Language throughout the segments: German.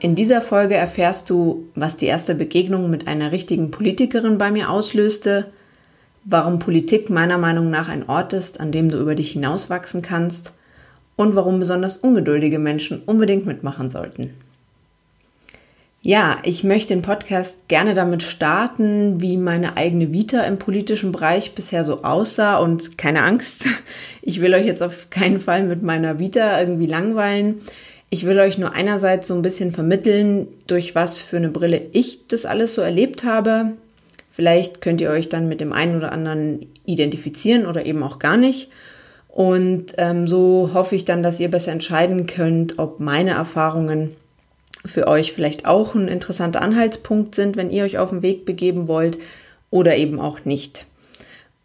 In dieser Folge erfährst du, was die erste Begegnung mit einer richtigen Politikerin bei mir auslöste, warum Politik meiner Meinung nach ein Ort ist, an dem du über dich hinauswachsen kannst und warum besonders ungeduldige Menschen unbedingt mitmachen sollten. Ja, ich möchte den Podcast gerne damit starten, wie meine eigene Vita im politischen Bereich bisher so aussah und keine Angst, ich will euch jetzt auf keinen Fall mit meiner Vita irgendwie langweilen. Ich will euch nur einerseits so ein bisschen vermitteln, durch was für eine Brille ich das alles so erlebt habe. Vielleicht könnt ihr euch dann mit dem einen oder anderen identifizieren oder eben auch gar nicht. Und ähm, so hoffe ich dann, dass ihr besser entscheiden könnt, ob meine Erfahrungen für euch vielleicht auch ein interessanter Anhaltspunkt sind, wenn ihr euch auf den Weg begeben wollt oder eben auch nicht.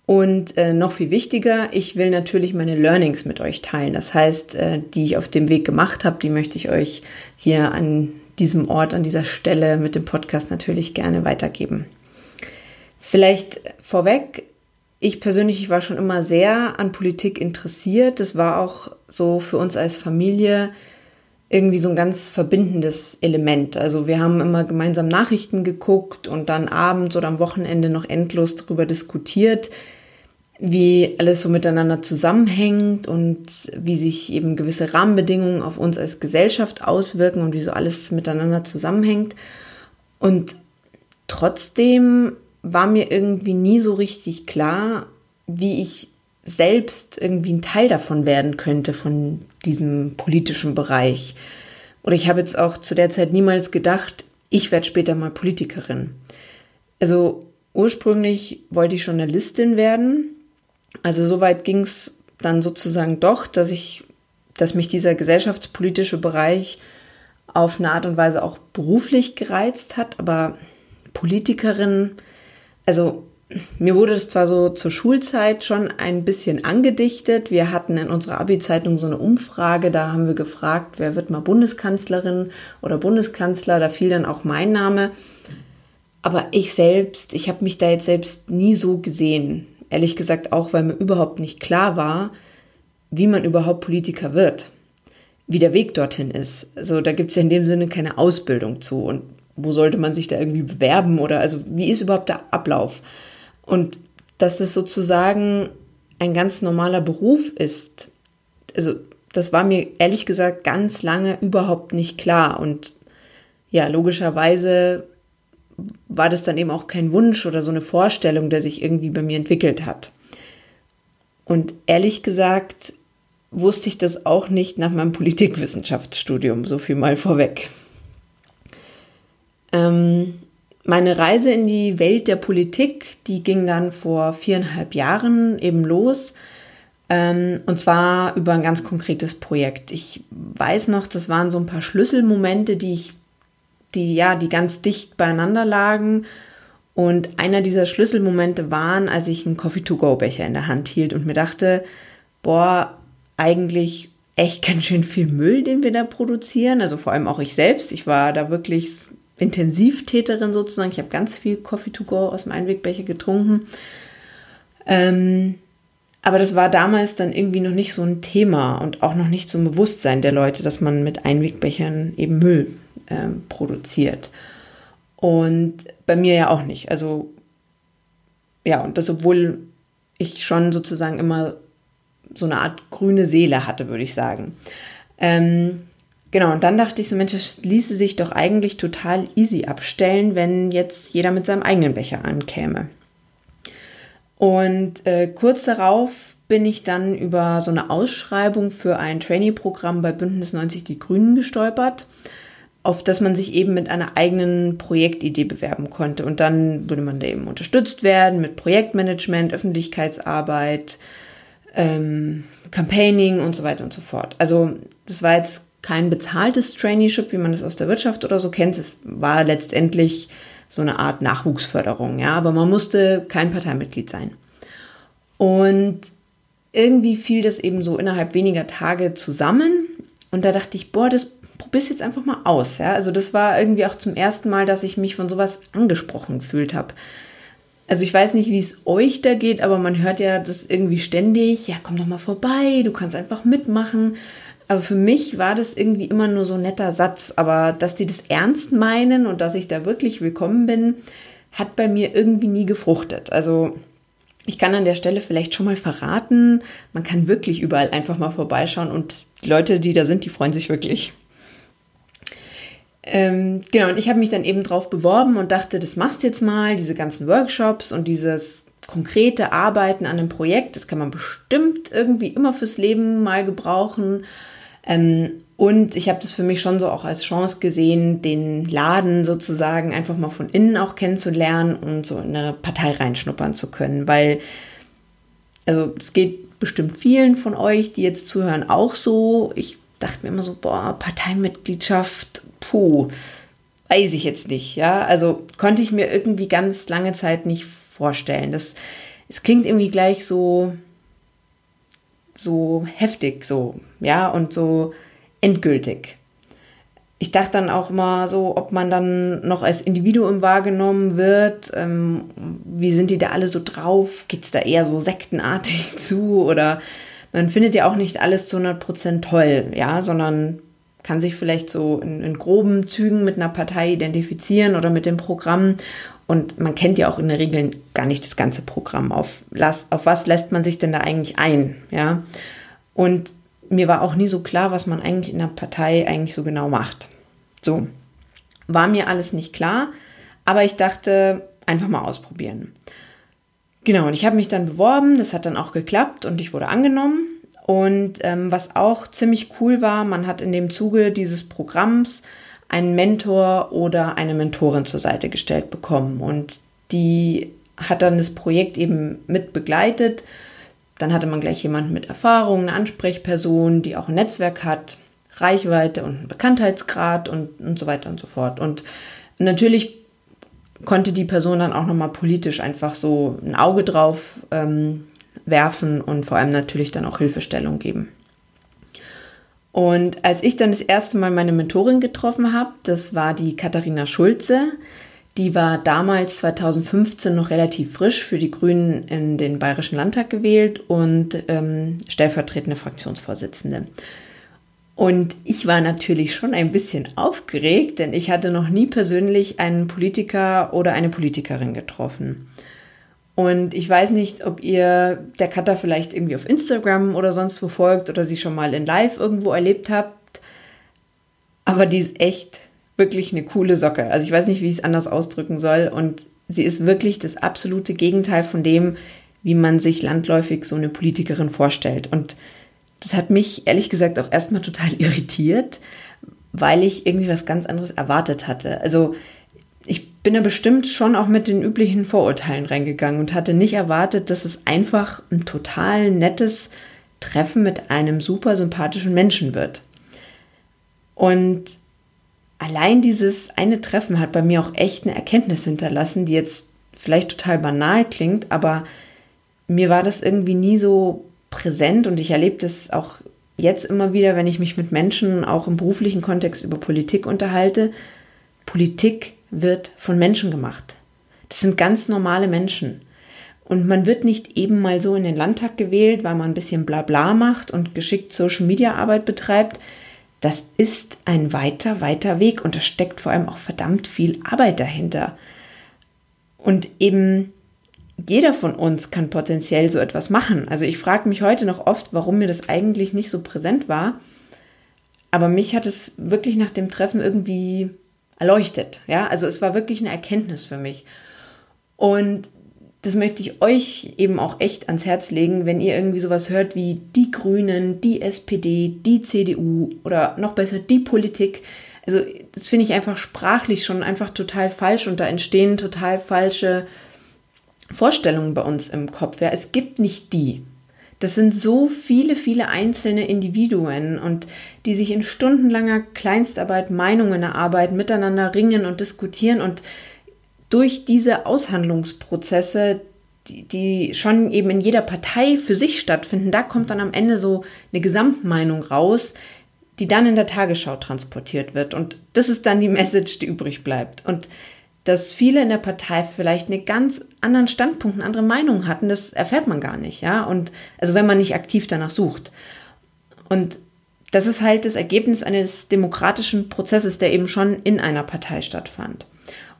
Und äh, noch viel wichtiger, ich will natürlich meine Learnings mit euch teilen. Das heißt, äh, die ich auf dem Weg gemacht habe, die möchte ich euch hier an diesem Ort, an dieser Stelle mit dem Podcast natürlich gerne weitergeben. Vielleicht vorweg, ich persönlich war schon immer sehr an Politik interessiert. Das war auch so für uns als Familie irgendwie so ein ganz verbindendes Element. Also wir haben immer gemeinsam Nachrichten geguckt und dann abends oder am Wochenende noch endlos darüber diskutiert, wie alles so miteinander zusammenhängt und wie sich eben gewisse Rahmenbedingungen auf uns als Gesellschaft auswirken und wie so alles miteinander zusammenhängt. Und trotzdem war mir irgendwie nie so richtig klar, wie ich selbst irgendwie ein Teil davon werden könnte, von diesem politischen Bereich. Oder ich habe jetzt auch zu der Zeit niemals gedacht, ich werde später mal Politikerin. Also ursprünglich wollte ich Journalistin werden also soweit ging es dann sozusagen doch, dass ich, dass mich dieser gesellschaftspolitische Bereich auf eine Art und Weise auch beruflich gereizt hat, aber Politikerin, also mir wurde das zwar so zur Schulzeit schon ein bisschen angedichtet. Wir hatten in unserer Abi-Zeitung so eine Umfrage, da haben wir gefragt, wer wird mal Bundeskanzlerin oder Bundeskanzler, da fiel dann auch mein Name. Aber ich selbst, ich habe mich da jetzt selbst nie so gesehen. Ehrlich gesagt auch, weil mir überhaupt nicht klar war, wie man überhaupt Politiker wird, wie der Weg dorthin ist. Also da gibt es ja in dem Sinne keine Ausbildung zu und wo sollte man sich da irgendwie bewerben oder also wie ist überhaupt der Ablauf? Und dass es sozusagen ein ganz normaler Beruf ist, also das war mir ehrlich gesagt ganz lange überhaupt nicht klar und ja, logischerweise war das dann eben auch kein Wunsch oder so eine Vorstellung, der sich irgendwie bei mir entwickelt hat. Und ehrlich gesagt wusste ich das auch nicht nach meinem Politikwissenschaftsstudium, so viel mal vorweg. Ähm, meine Reise in die Welt der Politik, die ging dann vor viereinhalb Jahren eben los. Ähm, und zwar über ein ganz konkretes Projekt. Ich weiß noch, das waren so ein paar Schlüsselmomente, die ich die ja, die ganz dicht beieinander lagen. Und einer dieser Schlüsselmomente waren, als ich einen Coffee-to-go-Becher in der Hand hielt und mir dachte, boah, eigentlich echt ganz schön viel Müll, den wir da produzieren. Also vor allem auch ich selbst. Ich war da wirklich Intensivtäterin sozusagen. Ich habe ganz viel Coffee to go aus dem Einwegbecher getrunken. Ähm, aber das war damals dann irgendwie noch nicht so ein Thema und auch noch nicht so ein Bewusstsein der Leute, dass man mit Einwegbechern eben Müll ähm, produziert. Und bei mir ja auch nicht. Also ja, und das, obwohl ich schon sozusagen immer so eine Art grüne Seele hatte, würde ich sagen. Ähm, genau, und dann dachte ich so, Mensch, das ließe sich doch eigentlich total easy abstellen, wenn jetzt jeder mit seinem eigenen Becher ankäme. Und äh, kurz darauf bin ich dann über so eine Ausschreibung für ein Trainee-Programm bei Bündnis 90 Die Grünen gestolpert auf das man sich eben mit einer eigenen Projektidee bewerben konnte. Und dann würde man da eben unterstützt werden mit Projektmanagement, Öffentlichkeitsarbeit, ähm, Campaigning und so weiter und so fort. Also das war jetzt kein bezahltes Traineeship, wie man das aus der Wirtschaft oder so kennt. Es war letztendlich so eine Art Nachwuchsförderung, ja, aber man musste kein Parteimitglied sein. Und irgendwie fiel das eben so innerhalb weniger Tage zusammen. Und da dachte ich, boah, das probier's jetzt einfach mal aus. Ja? Also das war irgendwie auch zum ersten Mal, dass ich mich von sowas angesprochen gefühlt habe. Also ich weiß nicht, wie es euch da geht, aber man hört ja das irgendwie ständig, ja, komm doch mal vorbei, du kannst einfach mitmachen. Aber für mich war das irgendwie immer nur so ein netter Satz. Aber dass die das ernst meinen und dass ich da wirklich willkommen bin, hat bei mir irgendwie nie gefruchtet. Also ich kann an der Stelle vielleicht schon mal verraten, man kann wirklich überall einfach mal vorbeischauen und die Leute, die da sind, die freuen sich wirklich. Ähm, genau, und ich habe mich dann eben drauf beworben und dachte, das machst jetzt mal, diese ganzen Workshops und dieses konkrete Arbeiten an einem Projekt, das kann man bestimmt irgendwie immer fürs Leben mal gebrauchen. Ähm, und ich habe das für mich schon so auch als Chance gesehen, den Laden sozusagen einfach mal von innen auch kennenzulernen und so in eine Partei reinschnuppern zu können, weil, also es geht bestimmt vielen von euch, die jetzt zuhören, auch so. Ich dachte mir immer so, boah, Parteimitgliedschaft, puh, weiß ich jetzt nicht, ja. Also konnte ich mir irgendwie ganz lange Zeit nicht vorstellen. Das, es klingt irgendwie gleich so, so heftig, so, ja, und so endgültig. Ich dachte dann auch immer so, ob man dann noch als Individuum wahrgenommen wird. Ähm, wie sind die da alle so drauf? Geht es da eher so sektenartig zu? Oder man findet ja auch nicht alles zu 100% toll, ja, sondern kann sich vielleicht so in, in groben Zügen mit einer Partei identifizieren oder mit dem Programm. Und man kennt ja auch in der Regel gar nicht das ganze Programm. Auf, auf was lässt man sich denn da eigentlich ein? Ja. Und mir war auch nie so klar, was man eigentlich in der Partei eigentlich so genau macht. So. War mir alles nicht klar, aber ich dachte, einfach mal ausprobieren. Genau, und ich habe mich dann beworben, das hat dann auch geklappt und ich wurde angenommen. Und ähm, was auch ziemlich cool war, man hat in dem Zuge dieses Programms einen Mentor oder eine Mentorin zur Seite gestellt bekommen. Und die hat dann das Projekt eben mit begleitet. Dann hatte man gleich jemanden mit Erfahrung, eine Ansprechperson, die auch ein Netzwerk hat, Reichweite und einen Bekanntheitsgrad und, und so weiter und so fort. Und natürlich konnte die Person dann auch nochmal politisch einfach so ein Auge drauf ähm, werfen und vor allem natürlich dann auch Hilfestellung geben. Und als ich dann das erste Mal meine Mentorin getroffen habe, das war die Katharina Schulze. Die war damals 2015 noch relativ frisch für die Grünen in den Bayerischen Landtag gewählt und ähm, stellvertretende Fraktionsvorsitzende. Und ich war natürlich schon ein bisschen aufgeregt, denn ich hatte noch nie persönlich einen Politiker oder eine Politikerin getroffen. Und ich weiß nicht, ob ihr der Cutter vielleicht irgendwie auf Instagram oder sonst wo folgt oder sie schon mal in Live irgendwo erlebt habt. Aber die ist echt wirklich eine coole Socke. Also ich weiß nicht, wie ich es anders ausdrücken soll. Und sie ist wirklich das absolute Gegenteil von dem, wie man sich landläufig so eine Politikerin vorstellt. Und das hat mich ehrlich gesagt auch erstmal total irritiert, weil ich irgendwie was ganz anderes erwartet hatte. Also bin da bestimmt schon auch mit den üblichen Vorurteilen reingegangen und hatte nicht erwartet, dass es einfach ein total nettes Treffen mit einem super sympathischen Menschen wird. Und allein dieses eine Treffen hat bei mir auch echt eine Erkenntnis hinterlassen, die jetzt vielleicht total banal klingt, aber mir war das irgendwie nie so präsent und ich erlebe das auch jetzt immer wieder, wenn ich mich mit Menschen auch im beruflichen Kontext über Politik unterhalte, Politik wird von Menschen gemacht. Das sind ganz normale Menschen. Und man wird nicht eben mal so in den Landtag gewählt, weil man ein bisschen Blabla macht und geschickt Social Media Arbeit betreibt. Das ist ein weiter, weiter Weg und da steckt vor allem auch verdammt viel Arbeit dahinter. Und eben jeder von uns kann potenziell so etwas machen. Also ich frage mich heute noch oft, warum mir das eigentlich nicht so präsent war. Aber mich hat es wirklich nach dem Treffen irgendwie erleuchtet. Ja, also es war wirklich eine Erkenntnis für mich. Und das möchte ich euch eben auch echt ans Herz legen, wenn ihr irgendwie sowas hört wie die Grünen, die SPD, die CDU oder noch besser die Politik. Also das finde ich einfach sprachlich schon einfach total falsch und da entstehen total falsche Vorstellungen bei uns im Kopf. Ja, es gibt nicht die. Das sind so viele, viele einzelne Individuen und die sich in stundenlanger Kleinstarbeit Meinungen erarbeiten, miteinander ringen und diskutieren und durch diese Aushandlungsprozesse, die, die schon eben in jeder Partei für sich stattfinden, da kommt dann am Ende so eine Gesamtmeinung raus, die dann in der Tagesschau transportiert wird. Und das ist dann die Message, die übrig bleibt. Und dass viele in der Partei vielleicht einen ganz anderen Standpunkt, eine andere Meinung hatten, das erfährt man gar nicht, ja. Und also wenn man nicht aktiv danach sucht. Und das ist halt das Ergebnis eines demokratischen Prozesses, der eben schon in einer Partei stattfand.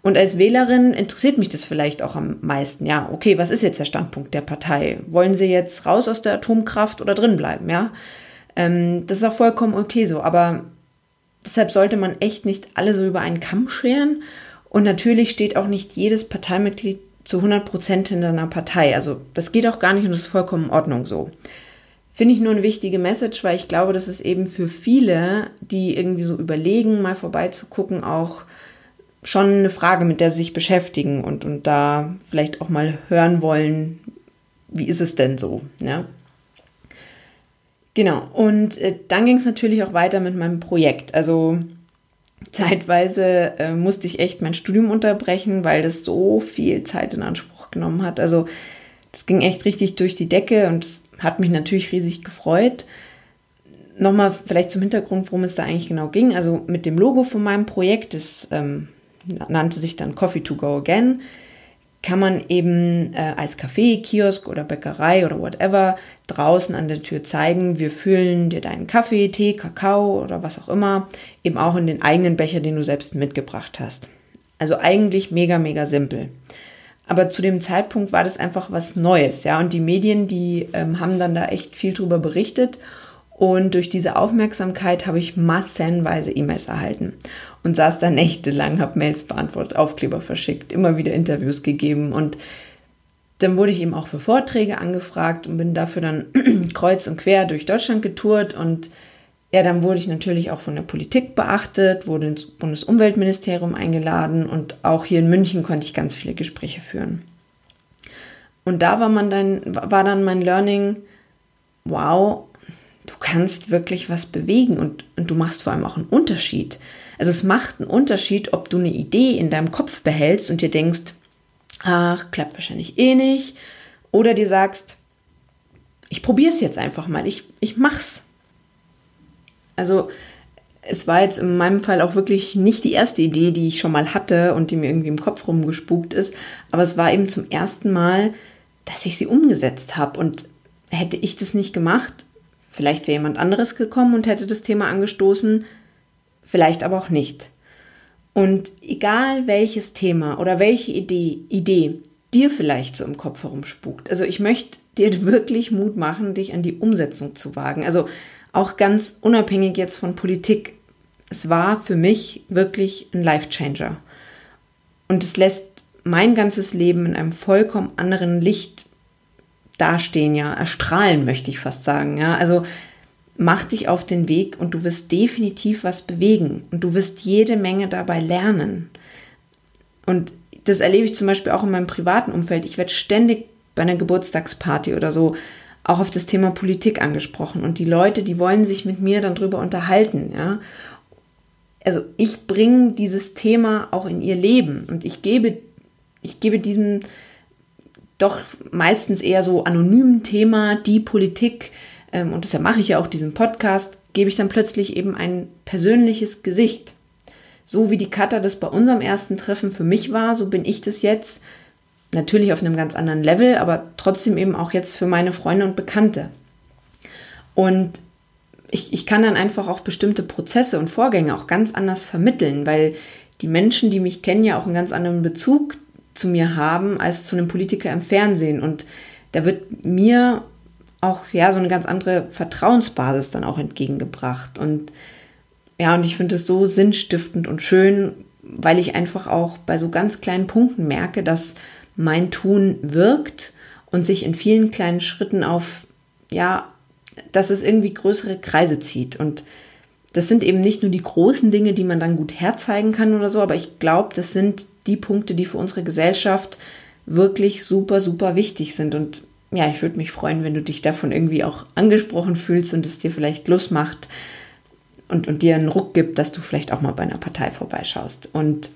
Und als Wählerin interessiert mich das vielleicht auch am meisten. Ja, okay, was ist jetzt der Standpunkt der Partei? Wollen sie jetzt raus aus der Atomkraft oder drin bleiben? Ja, ähm, das ist auch vollkommen okay so. Aber deshalb sollte man echt nicht alle so über einen Kamm scheren. Und natürlich steht auch nicht jedes Parteimitglied zu 100 Prozent hinter einer Partei. Also das geht auch gar nicht und das ist vollkommen in Ordnung so. Finde ich nur eine wichtige Message, weil ich glaube, dass es eben für viele, die irgendwie so überlegen, mal vorbeizugucken, auch schon eine Frage, mit der sie sich beschäftigen und, und da vielleicht auch mal hören wollen, wie ist es denn so? Ja? Genau, und äh, dann ging es natürlich auch weiter mit meinem Projekt. Also zeitweise äh, musste ich echt mein Studium unterbrechen, weil das so viel Zeit in Anspruch genommen hat. Also das ging echt richtig durch die Decke und hat mich natürlich riesig gefreut. Nochmal vielleicht zum Hintergrund, worum es da eigentlich genau ging. Also mit dem Logo von meinem Projekt, das ähm, nannte sich dann Coffee to Go Again, kann man eben äh, als Café, Kiosk oder Bäckerei oder whatever draußen an der Tür zeigen, wir füllen dir deinen Kaffee, Tee, Kakao oder was auch immer, eben auch in den eigenen Becher, den du selbst mitgebracht hast. Also eigentlich mega, mega simpel. Aber zu dem Zeitpunkt war das einfach was Neues, ja. Und die Medien, die ähm, haben dann da echt viel drüber berichtet. Und durch diese Aufmerksamkeit habe ich massenweise E-Mails erhalten und saß da nächtelang, habe Mails beantwortet, Aufkleber verschickt, immer wieder Interviews gegeben und dann wurde ich eben auch für Vorträge angefragt und bin dafür dann kreuz und quer durch Deutschland getourt und ja, dann wurde ich natürlich auch von der Politik beachtet, wurde ins Bundesumweltministerium eingeladen und auch hier in München konnte ich ganz viele Gespräche führen. Und da war man dann, war dann mein Learning, wow, du kannst wirklich was bewegen und, und du machst vor allem auch einen Unterschied. Also es macht einen Unterschied, ob du eine Idee in deinem Kopf behältst und dir denkst, ach, klappt wahrscheinlich eh nicht, oder dir sagst, ich probiere es jetzt einfach mal, ich, ich mach's. Also es war jetzt in meinem Fall auch wirklich nicht die erste Idee, die ich schon mal hatte und die mir irgendwie im Kopf rumgespukt ist, aber es war eben zum ersten Mal, dass ich sie umgesetzt habe und hätte ich das nicht gemacht, Vielleicht wäre jemand anderes gekommen und hätte das Thema angestoßen, vielleicht aber auch nicht. Und egal welches Thema oder welche Idee, Idee dir vielleicht so im Kopf herumspukt, also ich möchte dir wirklich Mut machen, dich an die Umsetzung zu wagen. Also auch ganz unabhängig jetzt von Politik. Es war für mich wirklich ein Life-Changer. Und es lässt mein ganzes Leben in einem vollkommen anderen Licht dastehen, ja, erstrahlen, möchte ich fast sagen, ja. Also mach dich auf den Weg und du wirst definitiv was bewegen und du wirst jede Menge dabei lernen. Und das erlebe ich zum Beispiel auch in meinem privaten Umfeld. Ich werde ständig bei einer Geburtstagsparty oder so auch auf das Thema Politik angesprochen und die Leute, die wollen sich mit mir dann drüber unterhalten, ja. Also ich bringe dieses Thema auch in ihr Leben und ich gebe, ich gebe diesem doch meistens eher so anonymen Thema, die Politik, ähm, und deshalb mache ich ja auch diesen Podcast, gebe ich dann plötzlich eben ein persönliches Gesicht. so wie die Katha das bei unserem ersten Treffen für mich war, so bin ich das jetzt. Natürlich auf einem ganz anderen Level, aber trotzdem eben auch jetzt für meine Freunde und Bekannte. Und ich, ich kann dann einfach auch bestimmte Prozesse und Vorgänge auch ganz anders vermitteln, weil die Menschen, die mich kennen, ja auch einen ganz anderen Bezug zu mir haben als zu einem Politiker im Fernsehen. Und da wird mir auch ja so eine ganz andere Vertrauensbasis dann auch entgegengebracht. Und ja, und ich finde es so sinnstiftend und schön, weil ich einfach auch bei so ganz kleinen Punkten merke, dass mein Tun wirkt und sich in vielen kleinen Schritten auf, ja, dass es irgendwie größere Kreise zieht. Und das sind eben nicht nur die großen Dinge, die man dann gut herzeigen kann oder so, aber ich glaube, das sind die Punkte, die für unsere Gesellschaft wirklich super, super wichtig sind. Und ja, ich würde mich freuen, wenn du dich davon irgendwie auch angesprochen fühlst und es dir vielleicht Lust macht und, und dir einen Ruck gibt, dass du vielleicht auch mal bei einer Partei vorbeischaust. Und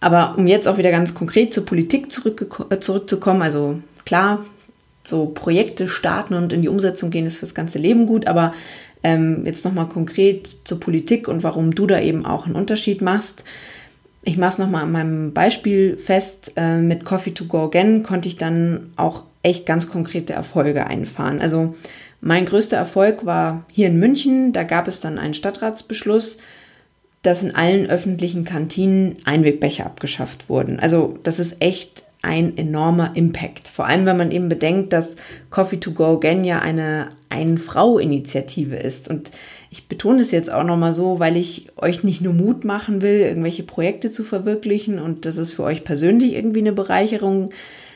aber um jetzt auch wieder ganz konkret zur Politik äh, zurückzukommen, also klar, so Projekte starten und in die Umsetzung gehen ist fürs ganze Leben gut, aber ähm, jetzt nochmal konkret zur Politik und warum du da eben auch einen Unterschied machst. Ich mache es nochmal an meinem Beispiel fest. Äh, mit Coffee to Go Again konnte ich dann auch echt ganz konkrete Erfolge einfahren. Also mein größter Erfolg war hier in München. Da gab es dann einen Stadtratsbeschluss, dass in allen öffentlichen Kantinen Einwegbecher abgeschafft wurden. Also das ist echt ein enormer Impact. Vor allem, wenn man eben bedenkt, dass Coffee to Go Again ja eine Ein-Frau-Initiative ist. Und ich betone es jetzt auch nochmal so, weil ich euch nicht nur Mut machen will, irgendwelche Projekte zu verwirklichen und das ist für euch persönlich irgendwie eine Bereicherung,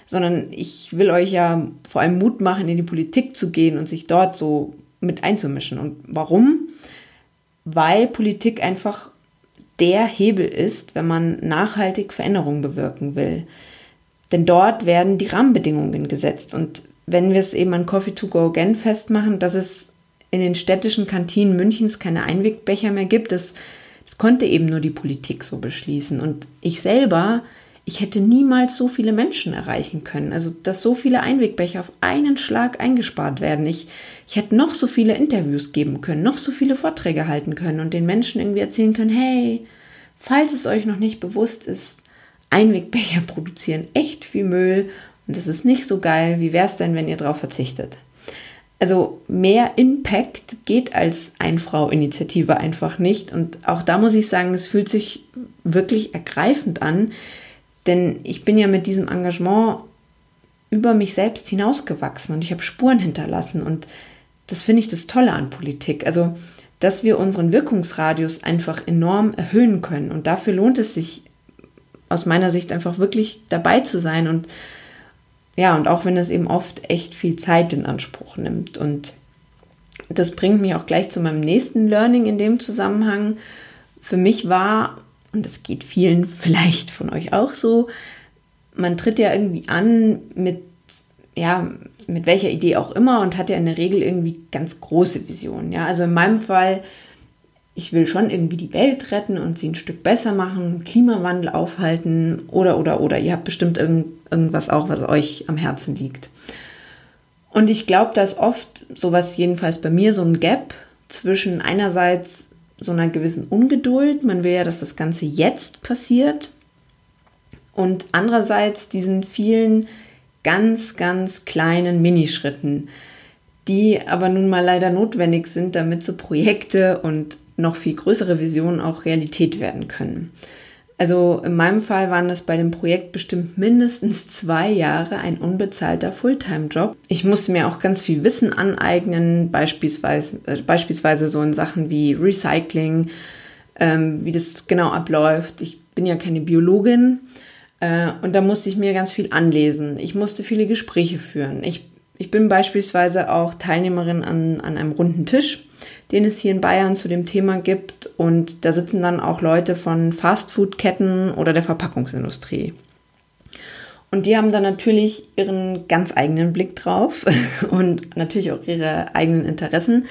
sondern ich will euch ja vor allem Mut machen, in die Politik zu gehen und sich dort so mit einzumischen. Und warum? Weil Politik einfach der Hebel ist, wenn man nachhaltig Veränderungen bewirken will. Denn dort werden die Rahmenbedingungen gesetzt. Und wenn wir es eben an Coffee to Go Again festmachen, dass es in den städtischen Kantinen Münchens keine Einwegbecher mehr gibt, das, das konnte eben nur die Politik so beschließen. Und ich selber ich hätte niemals so viele Menschen erreichen können. Also, dass so viele Einwegbecher auf einen Schlag eingespart werden. Ich, ich hätte noch so viele Interviews geben können, noch so viele Vorträge halten können und den Menschen irgendwie erzählen können, hey, falls es euch noch nicht bewusst ist, Einwegbecher produzieren echt viel Müll und das ist nicht so geil. Wie wäre es denn, wenn ihr darauf verzichtet? Also mehr Impact geht als Ein-Frau-Initiative einfach nicht. Und auch da muss ich sagen, es fühlt sich wirklich ergreifend an, denn ich bin ja mit diesem Engagement über mich selbst hinausgewachsen und ich habe Spuren hinterlassen. Und das finde ich das Tolle an Politik. Also, dass wir unseren Wirkungsradius einfach enorm erhöhen können. Und dafür lohnt es sich aus meiner Sicht einfach wirklich dabei zu sein. Und ja, und auch wenn es eben oft echt viel Zeit in Anspruch nimmt. Und das bringt mich auch gleich zu meinem nächsten Learning in dem Zusammenhang. Für mich war und das geht vielen vielleicht von euch auch so, man tritt ja irgendwie an mit, ja, mit welcher Idee auch immer und hat ja in der Regel irgendwie ganz große Visionen. Ja, also in meinem Fall, ich will schon irgendwie die Welt retten und sie ein Stück besser machen, Klimawandel aufhalten oder, oder, oder. Ihr habt bestimmt irgend, irgendwas auch, was euch am Herzen liegt. Und ich glaube, dass oft sowas jedenfalls bei mir so ein Gap zwischen einerseits so einer gewissen Ungeduld. Man will ja, dass das Ganze jetzt passiert. Und andererseits diesen vielen ganz, ganz kleinen Minischritten, die aber nun mal leider notwendig sind, damit so Projekte und noch viel größere Visionen auch Realität werden können. Also in meinem Fall waren das bei dem Projekt bestimmt mindestens zwei Jahre ein unbezahlter Fulltime-Job. Ich musste mir auch ganz viel Wissen aneignen, beispielsweise, äh, beispielsweise so in Sachen wie Recycling, ähm, wie das genau abläuft. Ich bin ja keine Biologin äh, und da musste ich mir ganz viel anlesen. Ich musste viele Gespräche führen. Ich, ich bin beispielsweise auch Teilnehmerin an, an einem runden Tisch den es hier in Bayern zu dem Thema gibt. Und da sitzen dann auch Leute von Fastfood-Ketten oder der Verpackungsindustrie. Und die haben dann natürlich ihren ganz eigenen Blick drauf und natürlich auch ihre eigenen Interessen.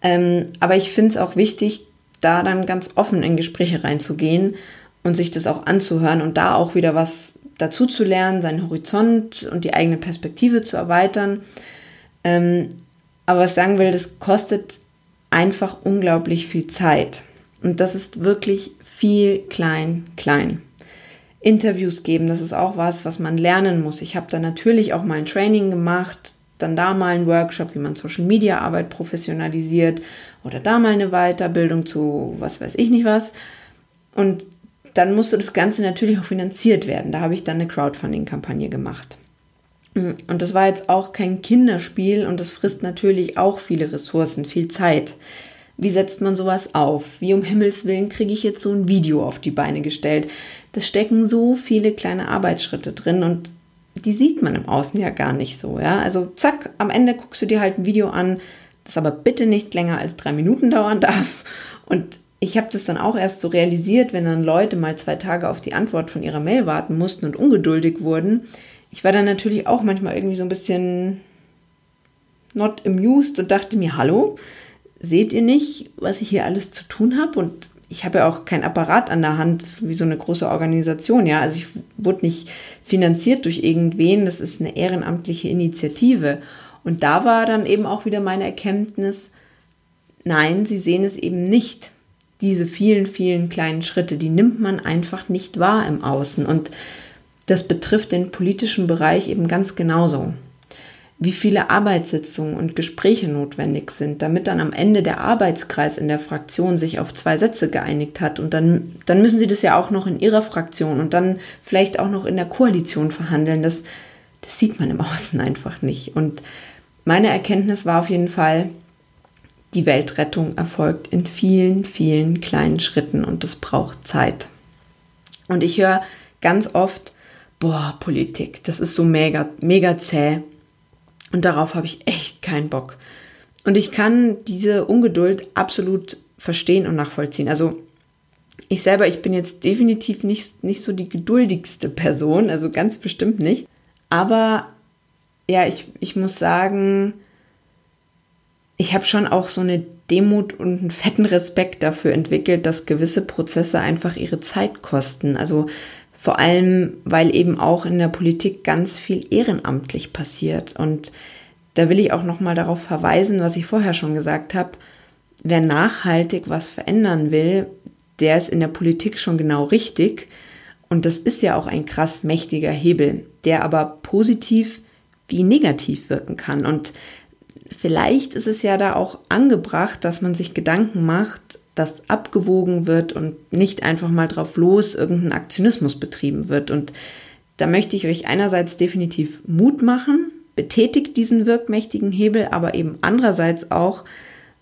Ähm, aber ich finde es auch wichtig, da dann ganz offen in Gespräche reinzugehen und sich das auch anzuhören und da auch wieder was dazu zu lernen, seinen Horizont und die eigene Perspektive zu erweitern. Ähm, aber was ich sagen will, das kostet einfach unglaublich viel Zeit. Und das ist wirklich viel klein, klein. Interviews geben, das ist auch was, was man lernen muss. Ich habe da natürlich auch mal ein Training gemacht, dann da mal einen Workshop, wie man Social Media Arbeit professionalisiert oder da mal eine Weiterbildung zu was weiß ich nicht was. Und dann musste das Ganze natürlich auch finanziert werden. Da habe ich dann eine Crowdfunding-Kampagne gemacht. Und das war jetzt auch kein Kinderspiel und das frisst natürlich auch viele Ressourcen, viel Zeit. Wie setzt man sowas auf? Wie um Himmels Willen kriege ich jetzt so ein Video auf die Beine gestellt? Das stecken so viele kleine Arbeitsschritte drin und die sieht man im Außen ja gar nicht so, ja. Also zack, am Ende guckst du dir halt ein Video an, das aber bitte nicht länger als drei Minuten dauern darf. Und ich habe das dann auch erst so realisiert, wenn dann Leute mal zwei Tage auf die Antwort von ihrer Mail warten mussten und ungeduldig wurden ich war dann natürlich auch manchmal irgendwie so ein bisschen not amused und dachte mir, hallo, seht ihr nicht, was ich hier alles zu tun habe? Und ich habe ja auch kein Apparat an der Hand wie so eine große Organisation, ja. Also ich wurde nicht finanziert durch irgendwen, das ist eine ehrenamtliche Initiative. Und da war dann eben auch wieder meine Erkenntnis, nein, sie sehen es eben nicht. Diese vielen, vielen kleinen Schritte, die nimmt man einfach nicht wahr im Außen. Und das betrifft den politischen Bereich eben ganz genauso. Wie viele Arbeitssitzungen und Gespräche notwendig sind, damit dann am Ende der Arbeitskreis in der Fraktion sich auf zwei Sätze geeinigt hat und dann, dann müssen sie das ja auch noch in ihrer Fraktion und dann vielleicht auch noch in der Koalition verhandeln. Das, das sieht man im Außen einfach nicht. Und meine Erkenntnis war auf jeden Fall, die Weltrettung erfolgt in vielen, vielen kleinen Schritten und das braucht Zeit. Und ich höre ganz oft, boah, Politik, das ist so mega, mega zäh. Und darauf habe ich echt keinen Bock. Und ich kann diese Ungeduld absolut verstehen und nachvollziehen. Also ich selber, ich bin jetzt definitiv nicht, nicht so die geduldigste Person, also ganz bestimmt nicht. Aber ja, ich, ich muss sagen, ich habe schon auch so eine Demut und einen fetten Respekt dafür entwickelt, dass gewisse Prozesse einfach ihre Zeit kosten. Also vor allem, weil eben auch in der Politik ganz viel ehrenamtlich passiert. Und da will ich auch nochmal darauf verweisen, was ich vorher schon gesagt habe. Wer nachhaltig was verändern will, der ist in der Politik schon genau richtig. Und das ist ja auch ein krass mächtiger Hebel, der aber positiv wie negativ wirken kann. Und vielleicht ist es ja da auch angebracht, dass man sich Gedanken macht, dass abgewogen wird und nicht einfach mal drauf los irgendein Aktionismus betrieben wird. Und da möchte ich euch einerseits definitiv Mut machen, betätigt diesen wirkmächtigen Hebel, aber eben andererseits auch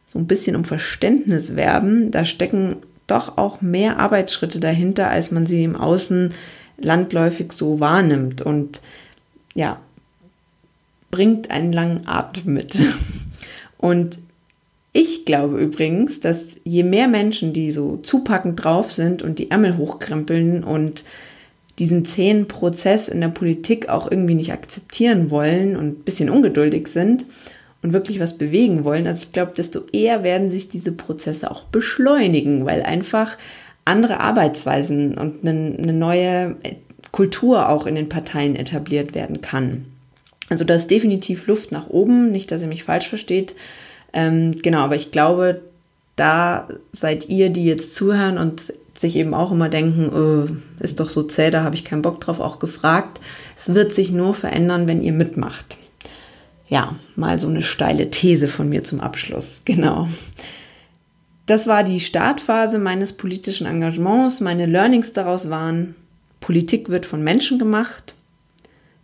so ein bisschen um Verständnis werben. Da stecken doch auch mehr Arbeitsschritte dahinter, als man sie im Außen landläufig so wahrnimmt. Und ja, bringt einen langen Atem mit. Und ich glaube übrigens, dass je mehr Menschen, die so zupackend drauf sind und die Ärmel hochkrempeln und diesen zähen Prozess in der Politik auch irgendwie nicht akzeptieren wollen und ein bisschen ungeduldig sind und wirklich was bewegen wollen, also ich glaube, desto eher werden sich diese Prozesse auch beschleunigen, weil einfach andere Arbeitsweisen und eine, neue Kultur auch in den Parteien etabliert werden kann. Also da ist definitiv Luft nach oben, nicht, dass ihr mich falsch versteht. Ähm, genau, aber ich glaube, da seid ihr, die jetzt zuhören und sich eben auch immer denken, oh, ist doch so zäh, da habe ich keinen Bock drauf, auch gefragt. Es wird sich nur verändern, wenn ihr mitmacht. Ja, mal so eine steile These von mir zum Abschluss. Genau. Das war die Startphase meines politischen Engagements. Meine Learnings daraus waren, Politik wird von Menschen gemacht.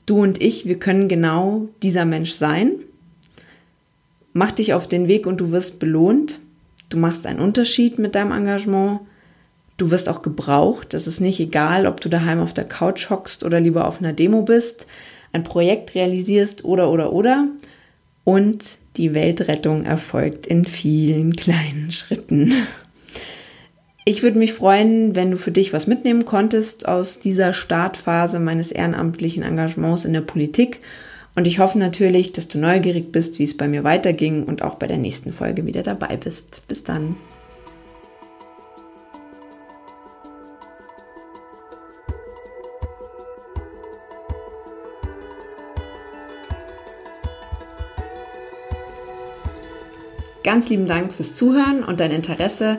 Du und ich, wir können genau dieser Mensch sein. Mach dich auf den Weg und du wirst belohnt. Du machst einen Unterschied mit deinem Engagement. Du wirst auch gebraucht. Es ist nicht egal, ob du daheim auf der Couch hockst oder lieber auf einer Demo bist, ein Projekt realisierst oder oder oder. Und die Weltrettung erfolgt in vielen kleinen Schritten. Ich würde mich freuen, wenn du für dich was mitnehmen konntest aus dieser Startphase meines ehrenamtlichen Engagements in der Politik und ich hoffe natürlich, dass du neugierig bist, wie es bei mir weiterging und auch bei der nächsten Folge wieder dabei bist. Bis dann. Ganz lieben Dank fürs Zuhören und dein Interesse.